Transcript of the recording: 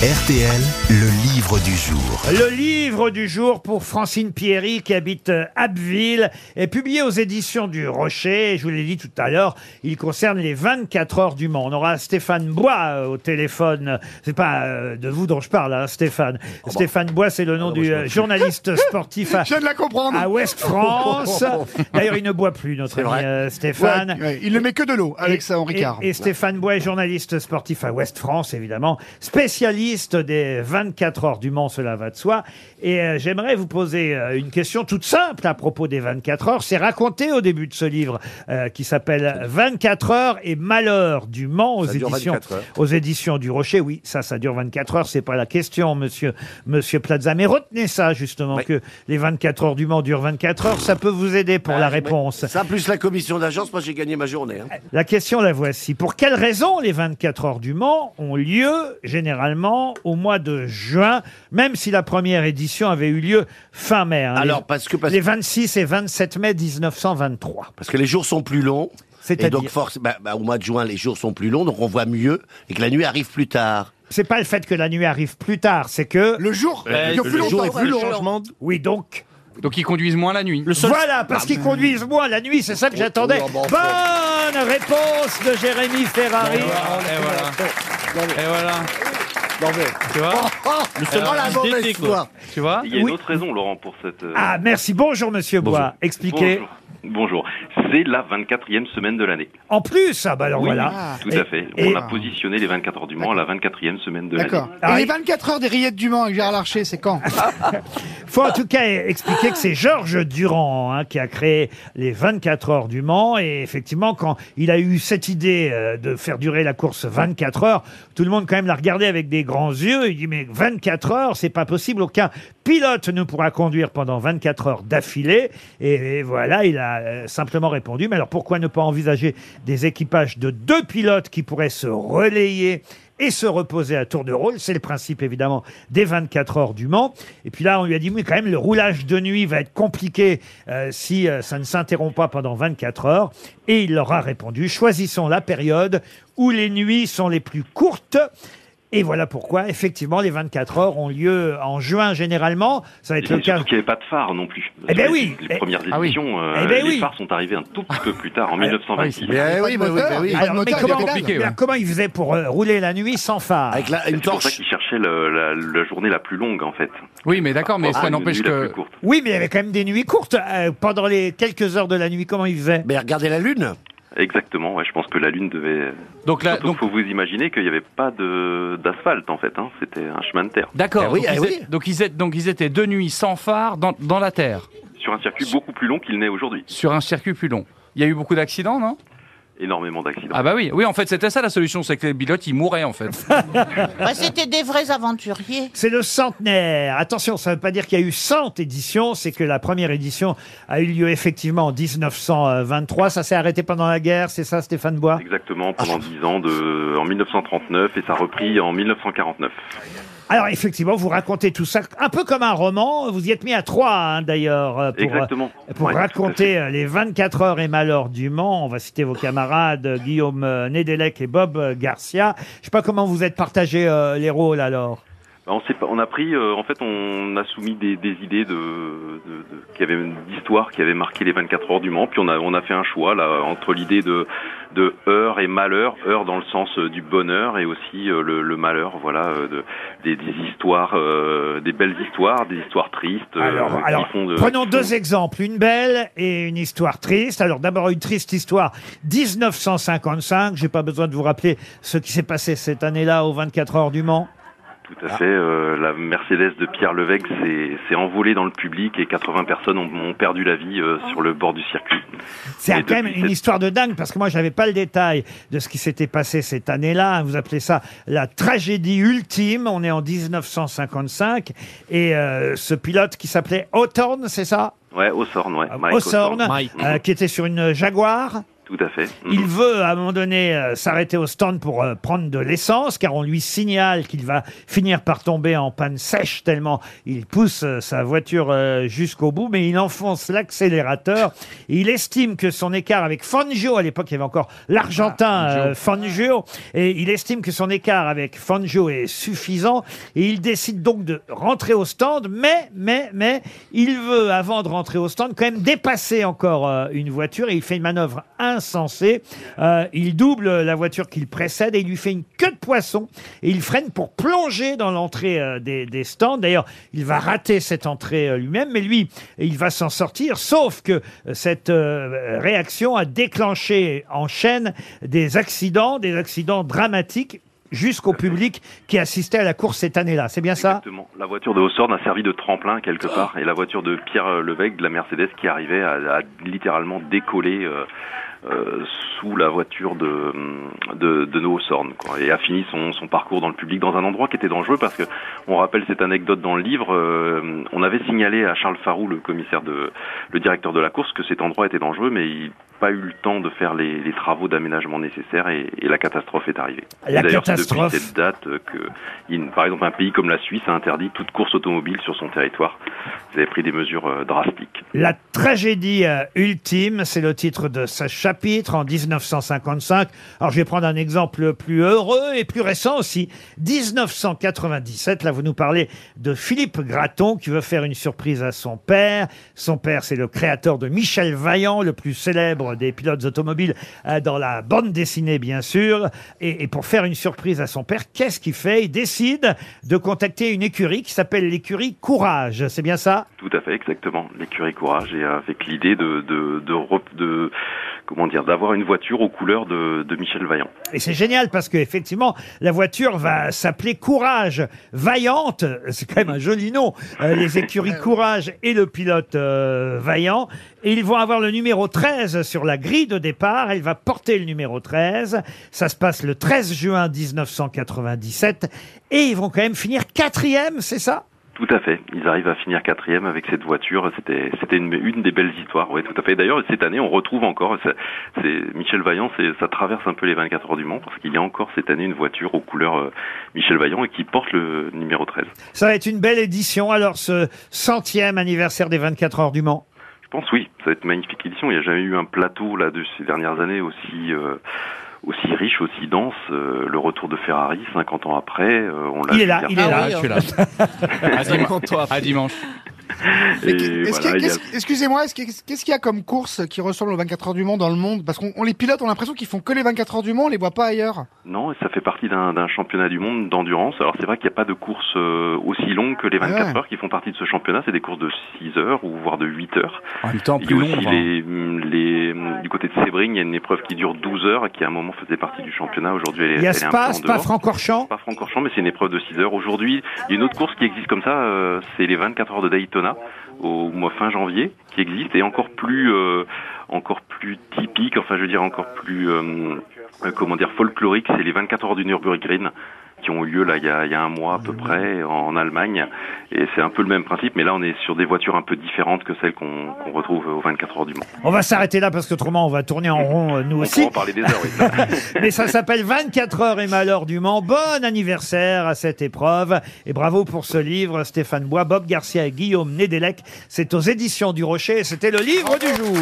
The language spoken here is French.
RTL, le livre du jour. Le livre du jour pour Francine Pierry qui habite Abbeville est publié aux éditions du Rocher. Je vous l'ai dit tout à l'heure, il concerne les 24 heures du Mans. On aura Stéphane Bois euh, au téléphone. C'est pas euh, de vous dont je parle, hein, Stéphane. Stéphane Bois, c'est le nom du euh, journaliste sportif à, Je viens de la comprendre. à Ouest France. D'ailleurs, il ne boit plus, notre ami vrai. euh, Stéphane. Ouais, ouais, il ne met que de l'eau avec ça en Et- Ricard. Et, Stéphane Bois est journaliste sportif à Ouest France, évidemment, spécialiste des 24 heures du Mans, cela va de soi. Et euh, j'aimerais vous poser euh, une question toute simple à propos des 24 heures. C'est raconté au début de ce livre euh, qui s'appelle 24 heures et malheur du Mans aux Ça dure éditions 24 heures. aux éditions du Rocher. Oui, ça, ça dure 24 heures. C'est pas la question, monsieur, monsieur Plaza. Mais retenez ça, justement, Oui. que les 24 heures du Mans durent 24 heures. Ça peut vous aider pour la réponse. Ça plus la commission d'agence, moi j'ai gagné ma journée. hein. La question, la voici. Pour quelles raisons les 24 heures du Mans ont lieu généralement au mois de juin, même si la première édition avait eu lieu fin mai hein, Alors les, parce que parce, les 26 et 27 mai 1923. parce que les jours sont plus longs. Et donc force, bah, bah, au mois de juin les jours sont plus longs, donc on voit mieux et que la nuit arrive plus tard. C'est pas le fait que la nuit arrive plus tard, c'est que... Le jour, Euh, il y a plus le jour longtemps. est plus long. changement Oui, donc... Donc ils conduisent moins la nuit. Voilà, parce qu'ils conduisent moins la nuit, c'est ça que j'attendais. oh, bah, Bonne réponse de Jérémy Ferrari. Et voilà. Et voilà. Tu vois C'est pas la mauvaise foi. Tu vois Il y a une Oui. autre raison, Laurent, pour cette. euh, Ah, merci. Bonjour, monsieur Bois. Expliquez. Bonjour. Bonjour. C'est la 24e semaine de l'année. En plus, ah bah alors Oui, voilà. Tout Et- à fait. et- On a positionné les 24 heures du Mans à la 24e semaine de l'année. D'accord. Ah, Et il- les 24 heures des rillettes du Mans avec Gérard Larcher, c'est quand faut en tout cas expliquer que c'est Georges Durand hein, qui a créé les 24 heures du Mans. Et effectivement, quand il a eu cette idée euh, de faire durer la course 24 heures, tout le monde quand même l'a regardé avec des grands yeux. Il dit mais 24 heures, c'est pas possible. Aucun pilote ne pourra conduire pendant 24 heures d'affilée. Et, et voilà, il a euh, simplement répondu. Mais alors pourquoi ne pas envisager des équipages de deux pilotes qui pourraient se relayer et se reposer à tour de rôle? C'est le principe, évidemment, des 24 heures du Mans. Et puis là, on lui a dit, oui, quand même, le roulage de nuit va être compliqué euh, si euh, ça ne s'interrompt pas pendant 24 heures. Et il leur a répondu, choisissons la période où les nuits sont les plus courtes. Et voilà pourquoi, effectivement, les 24 heures ont lieu en juin généralement. Ça va Et être le surtout cas. qu'il n'y avait pas de phare non plus. Eh ben Les- oui. Les Eh- premières Ah oui. éditions, euh, Eh ben les oui. phares sont arrivés un tout petit peu plus tard, en 1926. Eh oui, Pas de oui, bah oui. Alors, mais moteur, comment, mais ils faisaient pour euh, rouler la nuit sans phare? Avec la- Et une C'est pour ça qu'ils cherchaient le- la, la journée la plus longue, en fait. Oui, mais d'accord, mais Ah, ça une n'empêche nuit la que. plus courte. Oui, mais il y avait quand même des nuits courtes. euh, pendant les quelques heures de la nuit, comment ils faisaient? Mais regardez la lune. Exactement, ouais, je pense que la Lune devait... Donc là, donc faut vous imaginer qu'il n'y avait pas de d'asphalte, en fait. Hein. C'était un chemin de terre. d'accord. Eh oui, donc, eh oui. étaient- donc ils étaient, donc ils étaient de nuit sans phare dans, dans la terre, Sur un circuit beaucoup plus long qu'il n'est aujourd'hui. sur un circuit plus long. Il y a eu beaucoup d'accidents, non? Énormément d'accidents. Ah bah oui, oui. En fait, c'était ça la solution, c'est que les pilotes ils mouraient en fait. Bah, C'était des vrais aventuriers. C'est le centenaire. Attention, ça ne veut pas dire qu'il y a eu 100 éditions, c'est que la première édition a eu lieu effectivement en 1923. Ça s'est arrêté pendant la guerre, c'est ça Stéphane Bois? Exactement, pendant 10 ans, de, en 1939, et ça a repris en 1949. Alors effectivement, vous racontez tout ça un peu comme un roman. Vous y êtes mis à trois hein, d'ailleurs euh, pour, Exactement. euh, pour Ouais, raconter euh, les 24 heures et malheurs du Mans. On va citer vos camarades euh, Guillaume euh, Nedelec et Bob euh, Garcia. Je sais pas comment vous êtes partagés euh, les rôles alors. Bah, On, sait pas, on a pris, euh, en fait, on a soumis des, des idées de, de, de qui avaient d'histoire qui avaient marqué les 24 heures du Mans. Puis on a, on a fait un choix là entre l'idée de, de heure et malheur, heure dans le sens euh, du bonheur et aussi euh, le, le malheur, voilà, de, des, des histoires, euh, des belles histoires, des histoires tristes. Alors, qui alors font de- prenons qui deux font- exemples, une belle et une histoire triste. Alors d'abord une triste histoire, 1955. J'ai pas besoin de vous rappeler ce qui s'est passé cette année-là aux 24 heures du Mans. Tout à fait. euh, la Mercedes de Pierre Levesque s'est s'est envolée dans le public et 80 personnes ont, ont perdu la vie euh, sur le bord du circuit. C'est quand même une histoire de dingue parce que moi j'avais pas le détail de ce qui s'était passé cette année-là. Vous appelez ça la tragédie ultime. On est en 1955 et euh, ce pilote qui s'appelait Hawthorne, c'est ça? Ouais, Hawthorne, ouais. Mike Hawthorne. euh, qui était sur une Jaguar. Tout à fait. Mhm. Il veut à un moment donné euh, s'arrêter au stand pour euh, prendre de l'essence car on lui signale qu'il va finir par tomber en panne sèche tellement il pousse euh, sa voiture euh, jusqu'au bout mais il enfonce l'accélérateur. Et Il estime que son écart avec Fangio, à l'époque il y avait encore l'Argentin euh, Fangio, et il estime que son écart avec Fangio est suffisant et il décide donc de rentrer au stand mais, mais, mais, il veut avant de rentrer au stand quand même dépasser encore euh, une voiture et il fait une manœuvre insensée. Euh, il double la voiture qu'il précède et il lui fait une queue de poisson et il freine pour plonger dans l'entrée euh, des, des stands. D'ailleurs, il va rater cette entrée euh, lui-même, mais lui, il va s'en sortir. Sauf que euh, cette euh, réaction a déclenché en chaîne des accidents, des accidents dramatiques jusqu'au public qui assistait à la course cette année-là. C'est bien ça? Exactement. La voiture de Haussord a servi de tremplin quelque part, et la voiture de Pierre Levesque de la Mercedes qui arrivait à, à littéralement décoller euh, euh, sous la voiture de de, de nos Hausornes, quoi, et a fini son, son parcours dans le public dans un endroit qui était dangereux parce que on rappelle cette anecdote dans le livre. euh, on avait signalé à Charles Farou, le commissaire de le directeur de la course, que cet endroit était dangereux, mais il pas eu le temps de faire les, les travaux d'aménagement nécessaires et, et la catastrophe est arrivée. D'ailleurs, c'est depuis cette date que, il- par exemple, un pays comme la Suisse a interdit toute course automobile sur son territoire. Vous avez pris des mesures euh, drastiques. La tragédie euh, ultime, c'est le titre de ce chapitre en 1955. Alors je vais prendre un exemple plus heureux et plus récent aussi. 1997, là vous nous parlez de Philippe Gratton qui veut faire une surprise à son père. Son père, c'est le créateur de Michel Vaillant, le plus célèbre des pilotes automobiles euh, dans la bande dessinée bien sûr. Et, pour faire une surprise à son père, qu'est-ce qu'il fait? Il décide de contacter une écurie qui s'appelle l'écurie Courage. C'est bien ça? Tout à fait, exactement. L'écurie Courage et avec l'idée de- comment dire, d'avoir une voiture aux couleurs de, de Michel Vaillant. Et c'est génial parce que effectivement, la voiture va s'appeler Courage Vaillante. C'est quand même un joli nom. Euh, les écuries Courage et le pilote euh, Vaillant. Et ils vont avoir le numéro 13 sur la grille de départ. Elle va porter le numéro 13. Ça se passe le 13 juin 1997. Et ils vont quand même finir quatrième, c'est ça? Tout à fait. Ils arrivent à finir quatrième avec cette voiture. C'était, c'était une, une des belles histoires. Oui, tout à fait. D'ailleurs, cette année, on retrouve encore. C'est, c'est- Michel Vaillant. C'est, ça traverse un peu les 24 heures du Mans parce qu'il y a encore cette année une voiture aux couleurs euh, Michel Vaillant et qui porte le numéro 13. Ça va être une belle édition. Alors, ce centième anniversaire des 24 heures du Mans. Je pense oui. Ça va être une magnifique édition. Il n'y a jamais eu un plateau là de ces dernières années aussi. euh, aussi riche, aussi dense, Euh, le retour de Ferrari 50 ans après, euh, on l'a Il est là, il est là. je suis là. À dimanche. Voilà, a- qu'est-ce- Excusez-moi, est-ce qu'il y a- qu'est-ce qu'il y a comme course qui ressemble aux 24 heures du Mans dans le monde? Parce qu'on on les pilotes, on a l'impression qu'ils font que les 24 heures du Mans, on les voit pas ailleurs. Non, et ça fait partie d'un championnat du monde d'endurance. Alors c'est vrai qu'il n'y a pas de courses euh, aussi longues que les 24 Ah ouais. heures qui font partie de ce championnat. C'est des courses de 6 heures ou voire de 8 heures. En même temps, plus a long. les, les, du côté de Sebring, il y a une épreuve qui dure 12 heures et qui à un moment faisait partie du championnat. Aujourd'hui, elle, est- Il y a elle Spa, en Spa dehors. Francorchamps. Pas Francorchamps, mais c'est une épreuve de 6 heures. Aujourd'hui, il y a une autre course qui existe comme ça, euh, c'est les 24 heures de Daytona au mois fin janvier, qui existe et encore plus, euh, encore plus typique, enfin je veux dire encore plus, euh, euh, comment dire, folklorique, c'est les 24 heures du Nürburgring qui ont eu lieu là il y a, il y a un mois à peu près en Allemagne et c'est un peu le même principe mais là on est sur des voitures un peu différentes que celles qu'on retrouve aux 24 heures du Mans. On va s'arrêter là parce qu'autrement on va tourner en rond euh, nous On aussi. pourra en parler des heures, oui. Mais ça s'appelle 24 heures et malheur du Mans. Bon anniversaire à cette épreuve. Et bravo pour ce livre, Stéphane Bois, Bob Garcia et Guillaume Nédélec. C'est aux éditions du Rocher et c'était le livre du jour.